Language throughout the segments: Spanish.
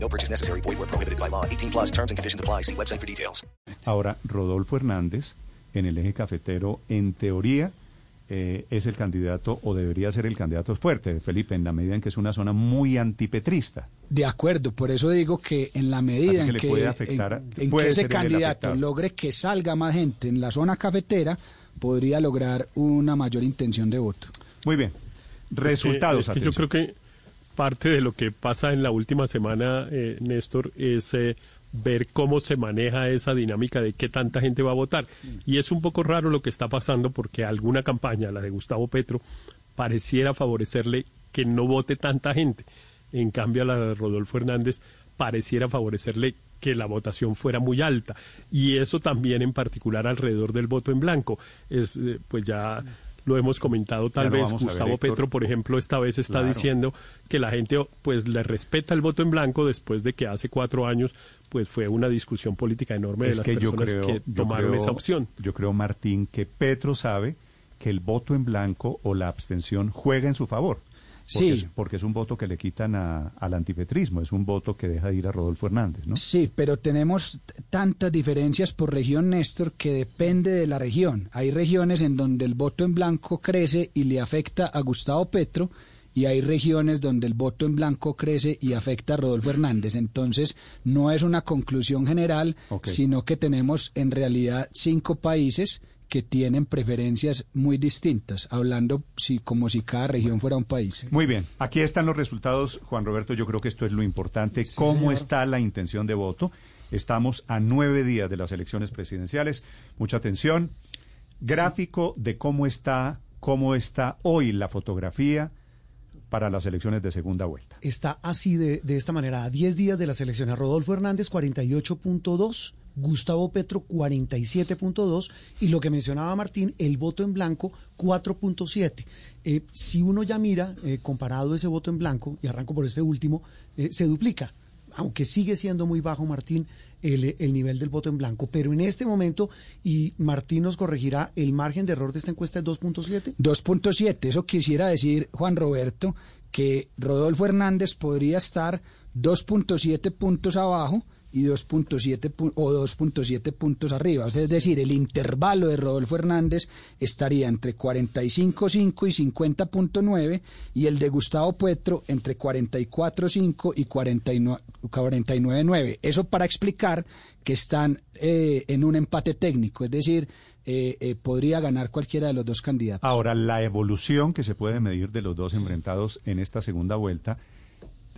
No purchase necessary. Void where prohibited by law. 18 plus terms and conditions apply. See website for details. Ahora, Rodolfo Hernández, en el eje cafetero, en teoría, eh, es el candidato o debería ser el candidato fuerte, Felipe, en la medida en que es una zona muy antipetrista. De acuerdo, por eso digo que en la medida que en le que, puede afectar en- en puede que ese candidato logre que salga más gente en la zona cafetera, podría lograr una mayor intención de voto. Muy bien. Resultados. Es que, es que yo creo que parte de lo que pasa en la última semana, eh, Néstor, es eh, ver cómo se maneja esa dinámica de qué tanta gente va a votar. Y es un poco raro lo que está pasando porque alguna campaña, la de Gustavo Petro, pareciera favorecerle que no vote tanta gente. En cambio, la de Rodolfo Hernández pareciera favorecerle que la votación fuera muy alta. Y eso también en particular alrededor del voto en blanco. Es, eh, pues ya lo hemos comentado tal vez ver, Gustavo. Petro, por ejemplo, esta vez está Claro. diciendo que la gente pues le respeta el voto en blanco después de que hace cuatro años pues fue una discusión política enorme de es las que yo personas creo, que tomaron creo- esa opción. Yo creo, Martín, que Petro sabe que el voto en blanco o la abstención juega en su favor. Porque, Sí. es, porque es un voto que le quitan a- al antipetrismo, es un voto que deja de ir a Rodolfo Hernández, ¿no? Sí, pero tenemos tantas diferencias por región, Néstor, que depende de la región. Hay regiones en donde el voto en blanco crece y le afecta a Gustavo Petro, y hay regiones donde el voto en blanco crece y afecta a Rodolfo Hernández. Entonces, no es una conclusión general, sino que tenemos en realidad cinco países que tienen preferencias muy distintas, hablando si, como si cada región fuera un país. Muy bien, aquí están los resultados, Juan Roberto, yo creo que esto es lo importante, cómo está la intención de voto. Estamos a nueve días de las elecciones presidenciales. Mucha atención. Gráfico de cómo está, cómo está hoy la fotografía para las elecciones de segunda vuelta. está así de, de esta manera. A 10 días de las elecciones, Rodolfo Hernández 48.2, Gustavo Petro 47.2 y lo que mencionaba Martín, el voto en blanco 4.7. Eh, si uno ya mira, eh, comparado ese voto en blanco, y arranco por este último, eh, se duplica. Aunque sigue siendo muy bajo, Martín, el, el nivel del voto en blanco. Pero en este momento, y Martín nos corregirá, el margen de error de esta encuesta es 2.7. 2.7. Eso quisiera decir, Juan Roberto, que Rodolfo Hernández podría estar 2.7 puntos abajo y 2.7 pu- o 2.7 puntos arriba. Es decir, el intervalo de Rodolfo Hernández estaría entre 45.5 y 50.9 y el de Gustavo Petro entre 44.5 y 49 49.9. Eso para explicar que están eh, en un empate técnico, es decir, eh, eh, podría ganar cualquiera de los dos candidatos. Ahora, la evolución que se puede medir de los dos enfrentados en esta segunda vuelta,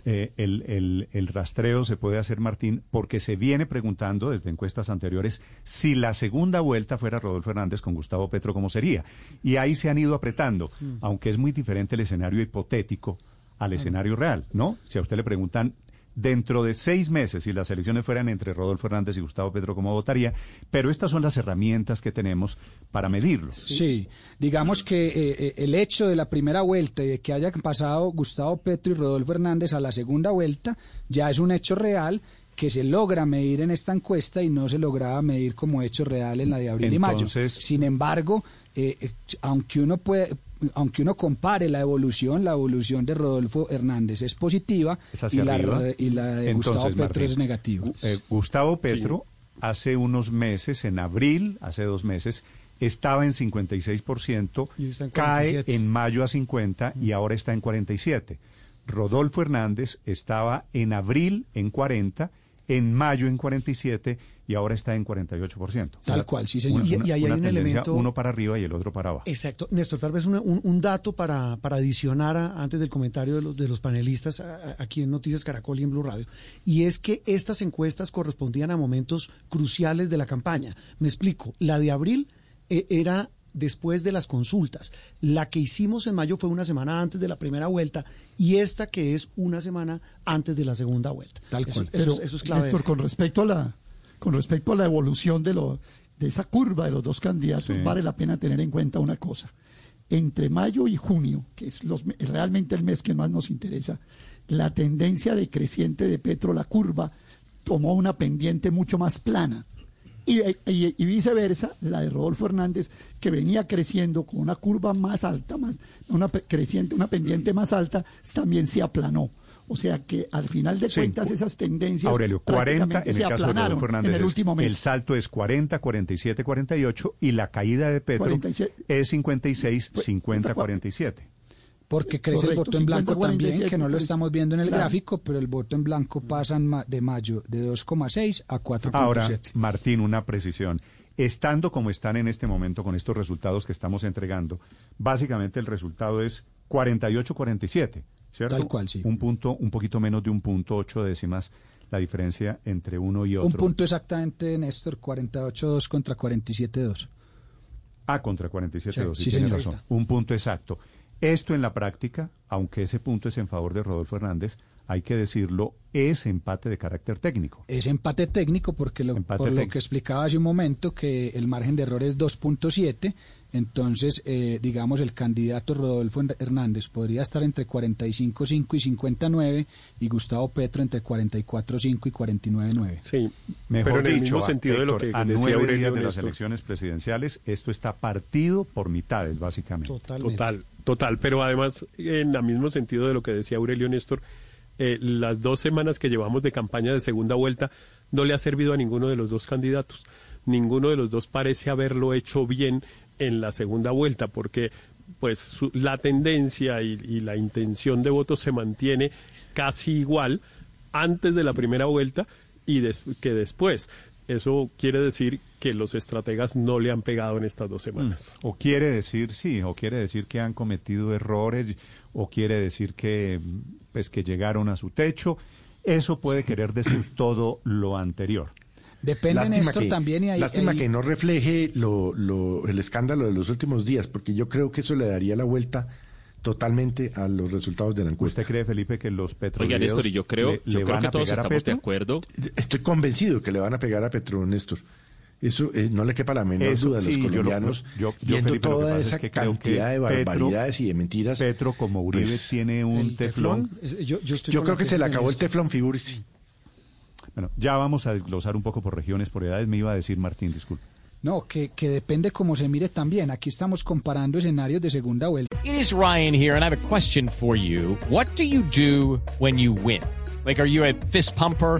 eh, el, el- el rastreo se puede hacer, Martín, porque se viene preguntando desde encuestas anteriores si la segunda vuelta fuera Rodolfo Hernández con Gustavo Petro, ¿cómo sería? Y ahí se han ido apretando, aunque es muy diferente el escenario hipotético al escenario real, ¿no? Si a usted le preguntan dentro de seis meses, si las elecciones fueran entre Rodolfo Hernández y Gustavo Petro, ¿cómo votaría? Pero estas son las herramientas que tenemos para medirlo. Sí, digamos que eh, eh, el hecho de la primera vuelta y de que hayan pasado Gustavo Petro y Rodolfo Hernández a la segunda vuelta ya es un hecho real que se logra medir en esta encuesta y no se lograba medir como hecho real en la de abril y mayo. Sin embargo, eh, aunque uno puede aunque uno compare la evolución, la evolución de Rodolfo Hernández es positiva Es y la, y la de Entonces, Gustavo Petro es negativa. Eh, Gustavo Petro hace unos meses, en abril, hace dos meses, estaba en 56%, Y está en cae 47. en mayo a 50 y ahora está en 47. Rodolfo Hernández estaba en abril en 40, en mayo en 47 y ahora está en 48%. Tal cual, sí, señor. Una, Y- una- y ahí hay una un tendencia, elemento- uno para arriba y el otro para abajo. Exacto. Néstor, tal vez una- un, un dato para, para adicionar a- antes del comentario de los, de los panelistas a- a- aquí en Noticias Caracol y en Blue Radio. Y es que estas encuestas correspondían a momentos cruciales de la campaña. Me explico. La de abril eh, era después de las consultas. La que hicimos en mayo fue una semana antes de la primera vuelta y esta que es una semana antes de la segunda vuelta. Tal Eso- cual. Eso, Pero, eso es clave. Néstor, con respecto a la, con respecto a la evolución de, lo, de esa curva de los dos candidatos, Sí. vale la pena tener en cuenta una cosa. Entre mayo y junio, que es los, me- realmente el mes que más nos interesa, la tendencia decreciente de Petro, la curva, tomó una pendiente mucho más plana. Y, y- y viceversa, la de Rodolfo Hernández, que venía creciendo con una curva más alta, más una creciente, una pendiente más alta, también se aplanó. O sea que al final de Sí. cuentas esas tendencias Aurelio, 40 prácticamente en se el caso de aplanaron Rodolfo Hernández. en el es- último mes. El salto es 40, 47, 48 y la caída de Petro 47. es 56, Pues, 50, 47. Porque crece el voto en blanco 50, también, 47, que no lo estamos viendo en el Claro. gráfico, pero el voto en blanco pasa de mayo de 2,6 a 4,7. Ahora, Martín, una precisión. Estando como están en este momento con estos resultados que estamos entregando, básicamente el resultado es 48-47, ¿cierto? Tal cual, sí. Un punto, un poquito menos de un punto, ocho décimas, la diferencia entre uno y otro. Un punto exactamente, Néstor, 48-2 contra 47-2. Ah, contra 47-2, Sí, sí, sí, tiene señor. razón. Un punto exacto. Esto en la práctica, aunque ese punto es en favor de Rodolfo Hernández, hay que decirlo, es empate de carácter técnico. Es empate técnico porque lo, Empate por lo que explicaba hace un momento que el margen de error es 2.7, entonces eh, digamos el candidato Rodolfo Hernández podría estar entre 45.5 y 59 y Gustavo Petro entre 44.5 y 49.9. Sí, Mejor pero en el dicho, mismo a- sentido de lo que a decía nueve Aurelio días de las elecciones presidenciales, esto está partido por mitades, básicamente. Totalmente. Total, total, pero además, en el mismo sentido de lo que decía Aurelio Néstor, eh, las dos semanas que llevamos de campaña de segunda vuelta no le ha servido a ninguno de los dos candidatos. Ninguno de los dos parece haberlo hecho bien en la segunda vuelta, porque pues su- la tendencia y, la intención de voto se mantiene casi igual antes de la primera vuelta y que después. Eso quiere decir que los estrategas no le han pegado en estas dos semanas. O quiere decir, sí, o quiere decir que han cometido errores, o quiere decir que, pues, que llegaron a su techo. Eso puede querer decir todo lo anterior. Depende, Néstor, también y ahí- lástima que no refleje lo, lo- el escándalo de los últimos días, porque yo creo que eso le daría la vuelta totalmente a los resultados de la encuesta. ¿Usted cree, Felipe, que los petroleros Oiga, Néstor, y yo creo, le- yo le creo van que a todos pegar a estamos de Petro? acuerdo. Estoy convencido que le van a pegar a Petro, Néstor. Eso eh, no le quepa la menor Eso, duda de los sí, colombianos yo- yo, viendo Felipe, lo que toda pasa esa es que creo cantidad que de Petro- barbaridades y de mentiras. Petro, como Uribe, pues, tiene un teflón. Yo, yo estoy Yo creo que se le acabó el teflón, figúrese. Bueno, ya vamos a desglosar un poco por regiones, por edades. Me iba a decir Martín, disculpe. No, que, que depende cómo se mire también. Aquí estamos comparando escenarios de segunda vuelta. It is Ryan here, and I have a question for you. What do you do when you win? Like, are you a fist pumper?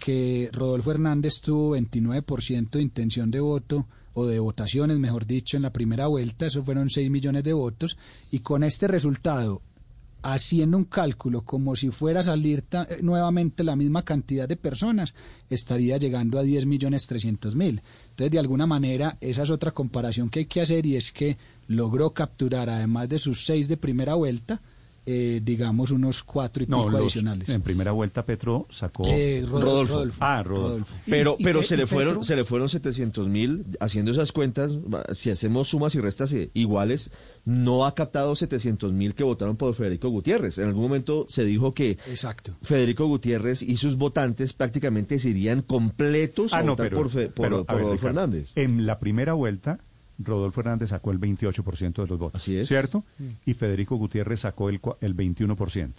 que Rodolfo Hernández tuvo 29% de intención de voto o de votaciones, mejor dicho, en la primera vuelta, eso fueron 6 millones de votos, y con este resultado, haciendo un cálculo como si fuera a salir eh, nuevamente la misma cantidad de personas, estaría llegando a 10 millones 300 mil. Entonces, de alguna manera, esa es otra comparación que hay que hacer y es que logró capturar, además de sus 6 de primera vuelta, eh, digamos unos cuatro y No, pico los- adicionales. en primera vuelta Petro sacó... Eh, Rodolfo. Rodolfo. Rodolfo. Ah, Rodolfo. Rodolfo. Pero, Y- pero Pe- se y le fueron, Petro- se le fueron 700 mil haciendo esas cuentas. Si hacemos sumas y restas eh, iguales, no ha captado 700 mil que votaron por Federico Gutiérrez. En algún momento se dijo que Exacto. Federico Gutiérrez y sus votantes prácticamente se irían completos a Ah, no, votar pero, por, Fe- por- pero, a por ver, Rodolfo Ricardo, Hernández. En la primera vuelta, Rodolfo Hernández sacó el 28% de los votos. Así es. ¿Cierto? Y Federico Gutiérrez sacó el, cua- el 21%.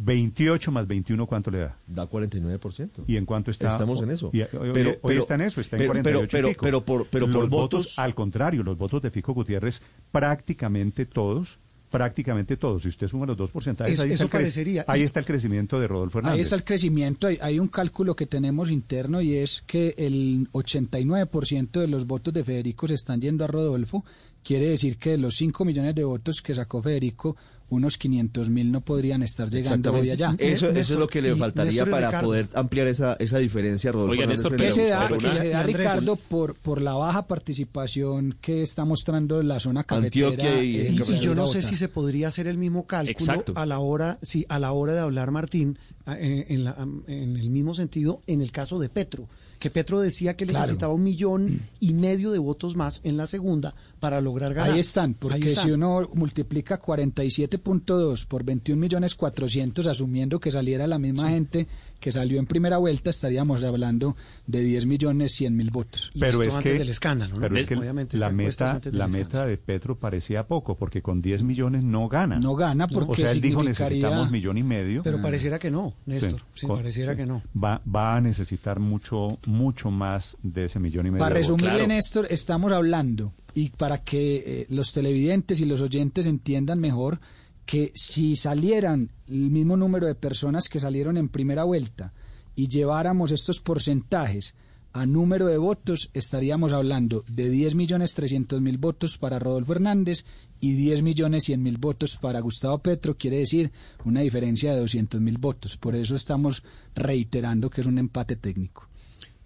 28 más 21, ¿cuánto le da? Da 49%. ¿Y en cuánto está? Estamos en eso. Y, hoy, hoy- Pero- hoy pero- está en eso, está pero- en pero- 48 y pero- pico. pero por- pero por los votos- Al contrario, los votos de Fico Gutiérrez, prácticamente todos, prácticamente todos. Si usted suma los dos porcentajes, Eso- ahí, está eso el cre- parecería. ahí está el crecimiento de Rodolfo Hernández. Ahí está el crecimiento. Hay, hay un cálculo que tenemos interno y es que el 89% de los votos de Federico se están yendo a Rodolfo, Quiere decir que de los 5 millones de votos que sacó Federico, unos 500 mil no podrían estar llegando hoy allá. Eso, eso es lo que le faltaría Néstor para Ricardo. poder ampliar esa, esa diferencia, Rodolfo. Oiga, Néstor, que a se da, que se da. Ricardo, por, por la baja participación que está mostrando la zona cafetera. Antioquia y- Y, y yo no sé si se podría hacer el mismo cálculo Exacto. a la hora, sí, a la hora de hablar Martín, en, en la- en el mismo sentido en el caso de Petro, que Petro decía que Claro. necesitaba un millón y medio de votos más en la segunda para lograr ganar. Ahí están, porque Ahí están. si uno multiplica 47.2 por 21 millones 400, asumiendo que saliera la misma gente que salió en primera vuelta, estaríamos hablando de 10 millones 100 mil votos. Pero esto es antes que, del escándalo, ¿no? pero es que Obviamente la meta, la escándalo. meta de Petro parecía poco, porque con 10 millones no gana. No gana O porque sea, él dijo necesitamos millón y medio. Pero pareciera que no, Néstor. Sí, con- pareciera sí. que no. Va, va a necesitar mucho, mucho más de ese millón y medio. Para resumirle, claro. Néstor, estamos hablando, y para que eh, los televidentes y los oyentes entiendan mejor, que si salieran el mismo número de personas que salieron en primera vuelta y lleváramos estos porcentajes a número de votos, estaríamos hablando de 10 millones 300 mil votos para Rodolfo Hernández y 10 millones 100 mil votos para Gustavo Petro, quiere decir una diferencia de 200 mil votos. Por eso estamos reiterando que es un empate técnico.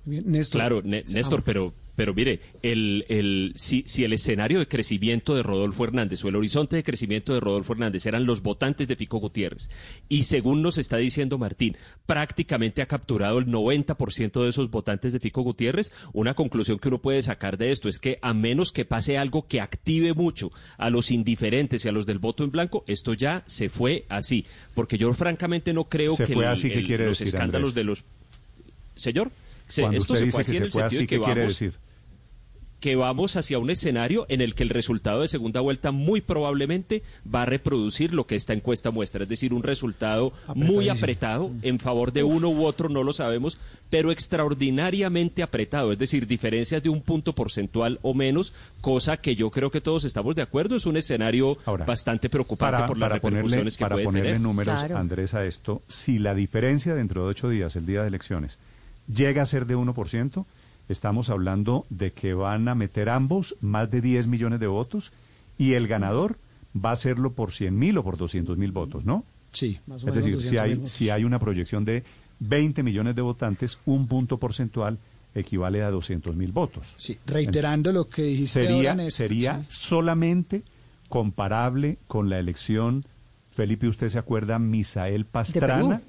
Bien, Néstor. Claro, Né- Néstor, Ah, pero, pero mire, el, el, si, si el escenario de crecimiento de Rodolfo Hernández o el horizonte de crecimiento de Rodolfo Hernández eran los votantes de Fico Gutiérrez, y según nos está diciendo Martín, prácticamente ha capturado el 90% de esos votantes de Fico Gutiérrez, una conclusión que uno puede sacar de esto es que a menos que pase algo que active mucho a los indiferentes y a los del voto en blanco, esto ya se fue así. Porque yo francamente no creo Se que fue el- así, ¿qué el- quiere los decir, escándalos Andrés? de los... Señor, se- Cuando esto usted se dice fue que se el fue sentido así, de que ¿qué quiere vamos, decir? que vamos hacia un escenario en el que el resultado de segunda vuelta muy probablemente va a reproducir lo que esta encuesta muestra, es decir, un resultado muy apretado en favor de uno u otro, no lo sabemos, pero extraordinariamente apretado, es decir, diferencias de un punto porcentual o menos, cosa que yo creo que todos estamos de acuerdo, es un escenario Ahora, bastante preocupante para, por las para ponerle, repercusiones que para puede ponerle tener. números, Claro. Andrés, a esto, si la diferencia dentro de ocho días, el día de elecciones, llega a ser de 1%, estamos hablando de que van a meter ambos más de 10 millones de votos y el ganador va a hacerlo por 100 mil o por 200 mil votos, ¿no? Sí. Más o Es menos decir, si 200.000 hay, si hay una proyección de 20 millones de votantes, un punto porcentual equivale a 200 mil votos. Sí, reiterando lo que dijiste ahora, Sería, Néstor, sería sí. solamente comparable con la elección, Felipe, ¿usted se acuerda? Misael Pastrana.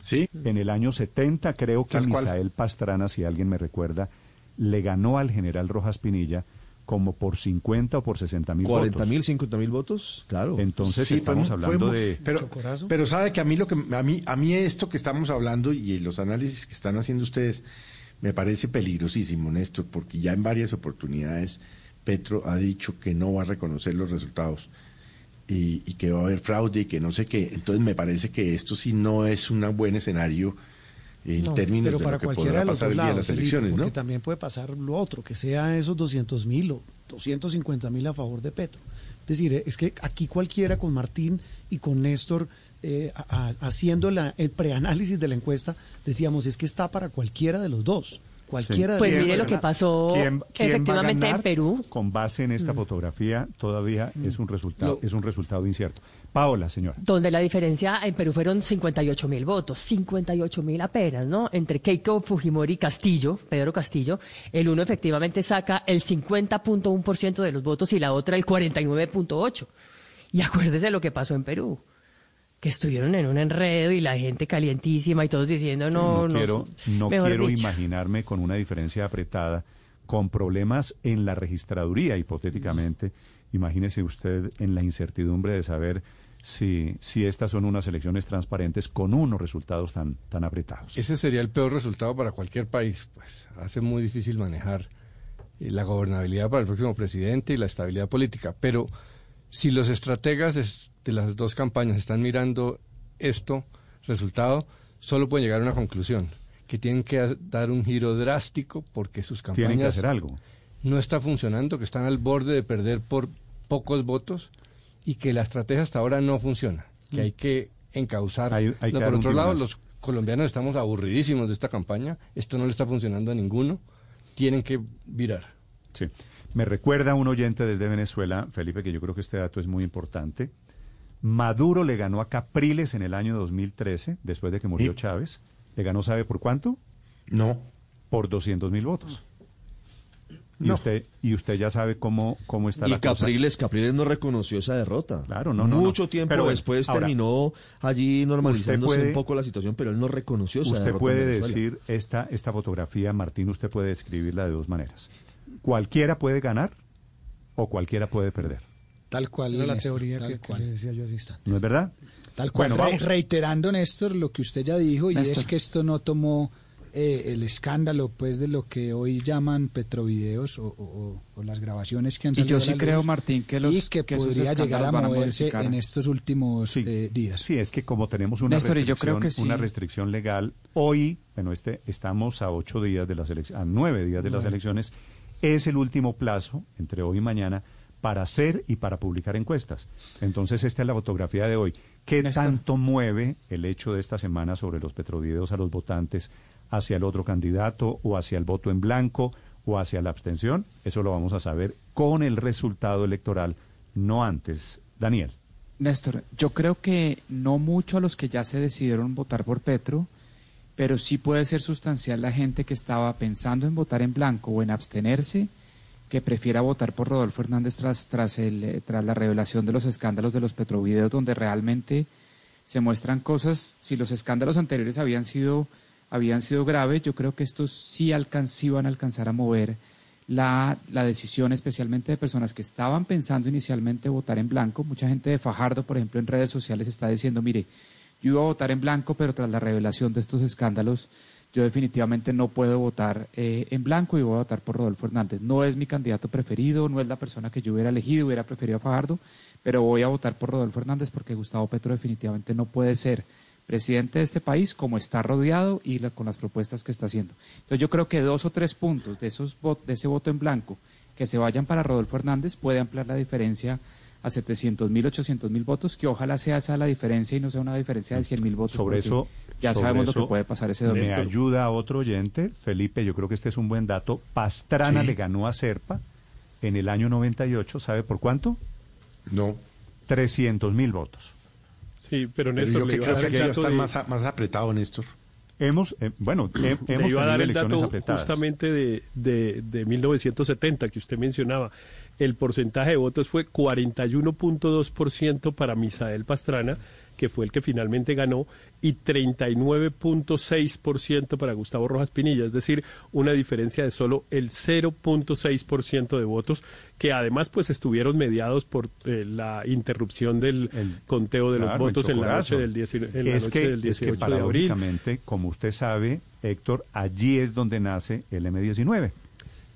Sí. En el año 70, creo que. Misael Pastrana, si alguien me recuerda, le ganó al general Rojas Pinilla como por 50 o por 60 mil 40 votos. mil, 50 mil votos, claro. Entonces Sí, estamos fue- hablando fue de... Pero, pero sabe que a mí lo que a mí a mí esto que estamos hablando y los análisis que están haciendo ustedes me parece peligrosísimo, Néstor, porque ya en varias oportunidades Petro ha dicho que no va a reconocer los resultados y, y que va a haber fraude y que no sé qué. Entonces me parece que esto sí no es un buen escenario en No, términos pero de para lo que podrá pasar el día de las Felipe, elecciones, porque ¿no? también puede pasar lo otro, que sea esos 200 mil o 250 mil a favor de Petro. Es decir, es que aquí cualquiera con Martín y con Néstor eh, a- a- haciendo la- el preanálisis de la encuesta, decíamos, es que está para cualquiera de los dos. Cualquiera Pues mire lo que pasó ¿Quién- quién va a efectivamente en? Perú. Con base en esta fotografía todavía es un resultado es un resultado incierto. Paola, señora. donde la diferencia en Perú fueron 58 mil votos, 58 mil apenas, ¿no? Entre Keiko Fujimori y Castillo, Pedro Castillo, el uno efectivamente saca el 50.1% de los votos y la otra el 49.8%. Y acuérdese lo que pasó en Perú, que estuvieron en un enredo y la gente calientísima y todos diciendo no, no, quiero, no quiero dicho. imaginarme con una diferencia apretada, con problemas en la registraduría, hipotéticamente. Imagínese usted en la incertidumbre de saber si, si estas son unas elecciones transparentes con unos resultados tan, tan apretados. Ese sería el peor resultado para cualquier país, pues hace muy difícil manejar eh, la gobernabilidad para el próximo presidente y la estabilidad política. Pero si los estrategas es- de las dos campañas están mirando esto, resultado, solo pueden llegar a una conclusión, que tienen que dar un giro drástico porque sus campañas Tienen que hacer algo. no está funcionando, que están al borde de perder por pocos votos y que la estrategia hasta ahora no funciona, que hay que encauzar. Hay- hay que No, dar por otro lado, los colombianos estamos aburridísimos de esta campaña, esto no le está funcionando a ninguno, tienen que virar. Sí. Me recuerda un oyente desde Venezuela, Felipe, que yo creo que este dato es muy importante. Maduro le ganó a Capriles en el año 2013, después de que murió Chávez. ¿Le ganó, sabe por cuánto? No. Por 200 mil votos. Y, usted, y usted ya sabe cómo, cómo está Y la cosa. Capriles, Capriles no reconoció esa derrota. Claro, no, no, Mucho no. tiempo bueno, después ahora, terminó allí normalizándose puede- un poco la situación, pero él no reconoció esa Usted derrota. en puede decir esta, esta fotografía, Martín, usted puede describirla de dos maneras. Cualquiera puede ganar o cualquiera puede perder. Tal cual. Era la Néstor, teoría tal que, que cual. le decía yo hace instante. ¿No es verdad? Tal cual. Bueno, Re- reiterando, Néstor, lo que usted ya dijo, y es que esto no tomó eh, el escándalo pues de lo que hoy llaman petrovideos o, o- o- o las grabaciones que han Y salido yo a sí creo, Martín, que los- y que, que podría llegar a a moverse modificar. en estos últimos eh, días. Sí, es que como tenemos una, Néstor, y yo restricción, creo que sí. una restricción legal, hoy, bueno, este, estamos a ocho días de las elecciones, a nueve días de las elecciones, es el último plazo, entre hoy y mañana, para hacer y para publicar encuestas. Entonces, esta es la fotografía de hoy. ¿Qué Néstor. tanto mueve el hecho de esta semana sobre los petrovideos a los votantes hacia el otro candidato o hacia el voto en blanco o hacia la abstención? Eso lo vamos a saber con el resultado electoral, no antes. Daniel. Néstor, yo creo que no mucho a los que ya se decidieron votar por Petro, pero sí puede ser sustancial la gente que estaba pensando en votar en blanco o en abstenerse, que prefiera votar por Rodolfo Hernández tras, tras, el, eh, tras la revelación de los escándalos de los petrovideos, donde realmente se muestran cosas, si los escándalos anteriores habían sido, habían sido graves, yo creo que estos sí, alcan- sí van a alcanzar a mover la, la decisión, especialmente de personas que estaban pensando inicialmente votar en blanco. Mucha gente de Fajardo, por ejemplo, en redes sociales está diciendo, mire, yo iba a votar en blanco, pero tras la revelación de estos escándalos, yo definitivamente no puedo votar eh, en blanco y voy a votar por Rodolfo Hernández. No es mi candidato preferido, no es la persona que yo hubiera elegido, hubiera preferido a Fajardo, pero voy a votar por Rodolfo Hernández porque Gustavo Petro definitivamente no puede ser presidente de este país como está rodeado y la- con las propuestas que está haciendo. Entonces yo creo que dos o tres puntos de, esos de ese voto en blanco que se vayan para Rodolfo Hernández puede ampliar la diferencia a 700 mil, 800 mil votos, que ojalá sea esa la diferencia y no sea una diferencia de 100 mil votos. Sobre eso, ya sobre sabemos lo que puede pasar ese Me domingo. ayuda a otro oyente, Felipe, yo creo que este es un buen dato. Pastrana Sí. le ganó a Serpa en el año 98, ¿sabe por cuánto? No. 300 mil votos. Sí, pero Pero Néstor, yo le creo que ya dato está de- más, a- más apretado, Néstor. Hemos, eh, bueno, he- le hemos iba a dar tenido el elecciones dato apretadas. justamente de, de, de 1970 que usted mencionaba. El porcentaje de votos fue 41.2% para Misael Pastrana, que fue el que finalmente ganó, y 39.6% para Gustavo Rojas Pinilla, es decir, una diferencia de solo el 0.6% de votos, que además pues estuvieron mediados por eh, la interrupción del conteo de Claro, los votos en la noche del, 19 en la es noche que, del es que 18 de abril. como usted sabe, Héctor, allí es donde nace el M19.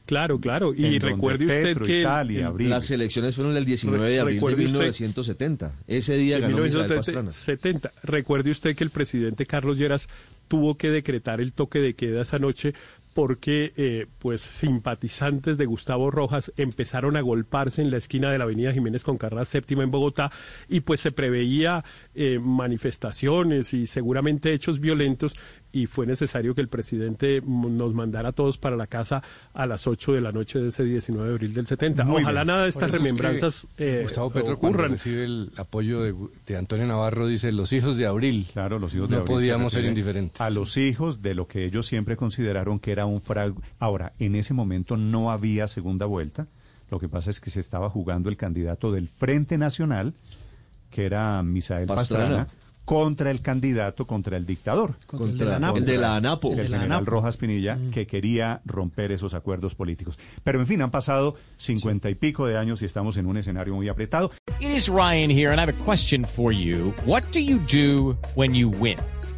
Claro, claro. Y recuerde usted Petro, que el- Italia, el- Abril. Las elecciones fueron el 19 de abril de Recuerde usted- 1970. Ese día ganó Misael Pastrana. 1970. Recuerde usted que el presidente Carlos Lleras tuvo que decretar el toque de queda esa noche porque eh, pues simpatizantes de Gustavo Rojas empezaron a golparse en la esquina de la avenida Jiménez con Carras séptima en Bogotá y pues se preveía eh, manifestaciones y seguramente hechos violentos y fue necesario que el presidente nos mandara a todos para la casa a las 8 de la noche de ese 19 de abril del 70. Muy Ojalá bien. nada de estas eso es que remembranzas eh, Gustavo Petro ocurran. recibe el apoyo de, de Antonio Navarro dice los hijos de abril. Claro, los hijos de no Abril se podíamos ser indiferentes. A los hijos de lo que ellos siempre consideraron que era un fraude. Ahora, en ese momento no había segunda vuelta. Lo que pasa es que se estaba jugando el candidato del Frente Nacional, que era Misael Pastrana. Pastrana, contra el candidato, contra el dictador. Contra el de la ANAPO. el de la ANAPO. El, El de la general ANAPO. Rojas Pinilla, que quería romper esos acuerdos políticos. Pero en fin, han pasado cincuenta y pico de años y estamos en un escenario muy apretado. It is Ryan here, and I have a question for you. What do you do when you win?